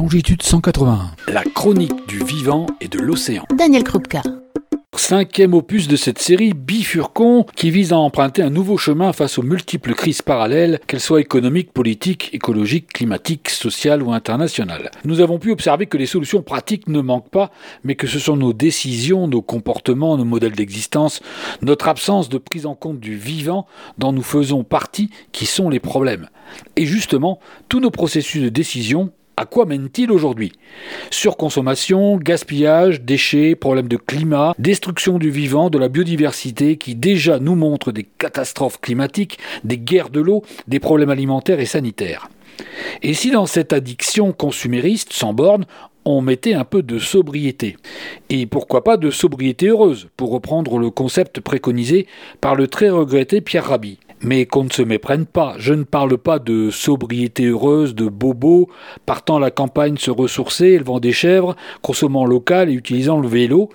longitude 181. La chronique du vivant et de l'océan. Daniel Krupka. Cinquième opus de cette série Bifurcon qui vise à emprunter un nouveau chemin face aux multiples crises parallèles, qu'elles soient économiques, politiques, écologiques, climatiques, sociales ou internationales. Nous avons pu observer que les solutions pratiques ne manquent pas, mais que ce sont nos décisions, nos comportements, nos modèles d'existence, notre absence de prise en compte du vivant dont nous faisons partie qui sont les problèmes. Et justement, tous nos processus de décision à quoi mène-t-il aujourd'hui? Surconsommation, gaspillage, déchets, problèmes de climat, destruction du vivant, de la biodiversité qui déjà nous montrent des catastrophes climatiques, des guerres de l'eau, des problèmes alimentaires et sanitaires. Et si dans cette addiction consumériste sans borne, on mettait un peu de sobriété? Et pourquoi pas de sobriété heureuse, pour reprendre le concept préconisé par le très regretté Pierre Rabhi? Mais qu'on ne se méprenne pas. Je ne parle pas de sobriété heureuse, de bobo, partant à la campagne se ressourcer, élevant des chèvres, consommant local et utilisant le vélo,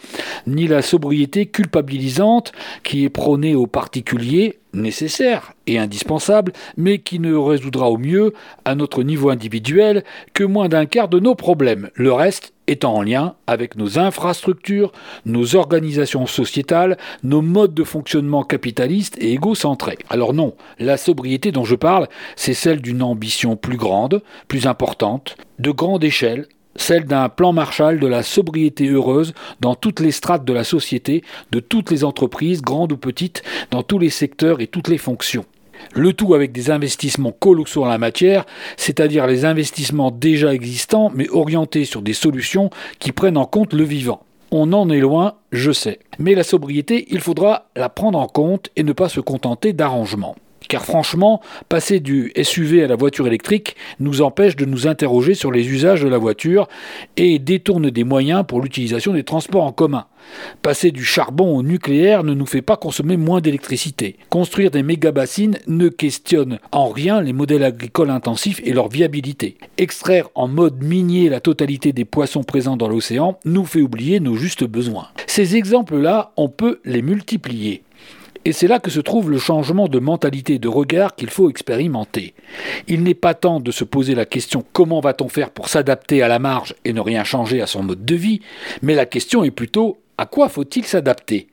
ni la sobriété culpabilisante qui est prônée aux particuliers nécessaire et indispensable, mais qui ne résoudra au mieux, à notre niveau individuel, que moins d'un quart de nos problèmes. Le reste étant en lien avec nos infrastructures, nos organisations sociétales, nos modes de fonctionnement capitalistes et égocentrés. Alors non, la sobriété dont je parle, c'est celle d'une ambition plus grande, plus importante, de grande échelle, celle d'un plan Marshall de la sobriété heureuse dans toutes les strates de la société, de toutes les entreprises, grandes ou petites, dans tous les secteurs et toutes les fonctions. Le tout avec des investissements colossaux en la matière, c'est-à-dire les investissements déjà existants, mais orientés sur des solutions qui prennent en compte le vivant. On en est loin, je sais. Mais la sobriété, il faudra la prendre en compte et ne pas se contenter d'arrangements. Car franchement, passer du SUV à la voiture électrique nous empêche de nous interroger sur les usages de la voiture et détourne des moyens pour l'utilisation des transports en commun. Passer du charbon au nucléaire ne nous fait pas consommer moins d'électricité. Construire des méga-bassines ne questionne en rien les modèles agricoles intensifs et leur viabilité. Extraire en mode minier la totalité des poissons présents dans l'océan nous fait oublier nos justes besoins. Ces exemples-là, on peut les multiplier. Et c'est là que se trouve le changement de mentalité et de regard qu'il faut expérimenter. Il n'est pas temps de se poser la question comment va-t-on faire pour s'adapter à la marge et ne rien changer à son mode de vie, mais la question est plutôt à quoi faut-il s'adapter?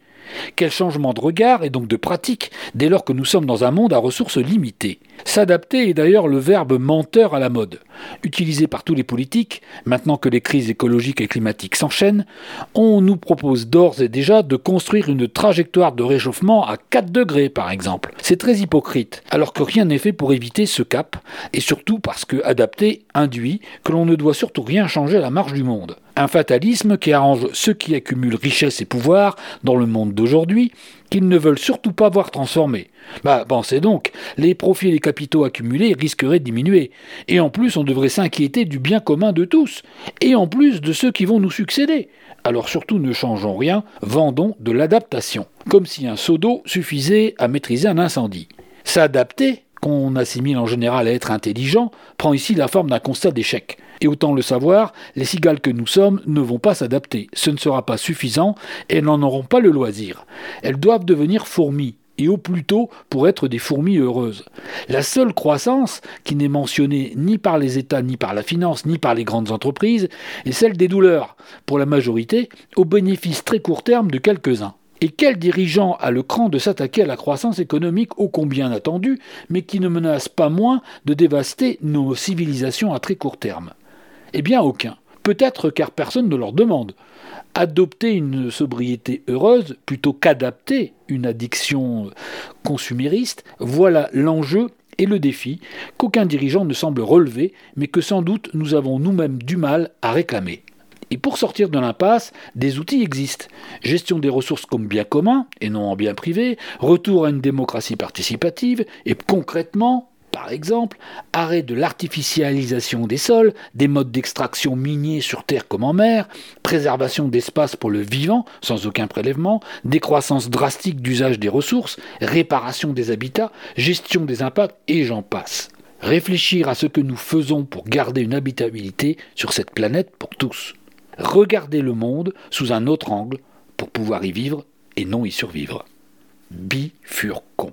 Quel changement de regard et donc de pratique dès lors que nous sommes dans un monde à ressources limitées S'adapter est d'ailleurs le verbe menteur à la mode. Utilisé par tous les politiques, maintenant que les crises écologiques et climatiques s'enchaînent, on nous propose d'ores et déjà de construire une trajectoire de réchauffement à 4 degrés par exemple. C'est très hypocrite, alors que rien n'est fait pour éviter ce cap, et surtout parce que adapter induit que l'on ne doit surtout rien changer à la marge du monde. Un fatalisme qui arrange ceux qui accumulent richesse et pouvoir dans le monde d'aujourd'hui, qu'ils ne veulent surtout pas voir transformer. Bah, pensez donc, les profits et les capitaux accumulés risqueraient de diminuer. Et en plus, on devrait s'inquiéter du bien commun de tous. Et en plus de ceux qui vont nous succéder. Alors surtout ne changeons rien, vendons de l'adaptation. Comme si un seau d'eau suffisait à maîtriser un incendie. S'adapter, qu'on assimile en général à être intelligent, prend ici la forme d'un constat d'échec. Et autant le savoir, les cigales que nous sommes ne vont pas s'adapter. Ce ne sera pas suffisant et elles n'en auront pas le loisir. Elles doivent devenir fourmis et au plus tôt pour être des fourmis heureuses. La seule croissance qui n'est mentionnée ni par les États, ni par la finance, ni par les grandes entreprises, est celle des douleurs, pour la majorité, au bénéfice très court terme de quelques-uns. Et quel dirigeant a le cran de s'attaquer à la croissance économique ô combien attendue, mais qui ne menace pas moins de dévaster nos civilisations à très court terme? Eh bien aucun. Peut-être car personne ne leur demande. Adopter une sobriété heureuse plutôt qu'adapter une addiction consumériste, voilà l'enjeu et le défi qu'aucun dirigeant ne semble relever, mais que sans doute nous avons nous-mêmes du mal à réclamer. Et pour sortir de l'impasse, des outils existent. Gestion des ressources comme bien commun et non en bien privé, retour à une démocratie participative, et concrètement, par exemple, arrêt de l'artificialisation des sols, des modes d'extraction miniers sur terre comme en mer, préservation d'espace pour le vivant sans aucun prélèvement, décroissance drastique d'usage des ressources, réparation des habitats, gestion des impacts et j'en passe. Réfléchir à ce que nous faisons pour garder une habitabilité sur cette planète pour tous. Regarder le monde sous un autre angle pour pouvoir y vivre et non y survivre. Bifurcon.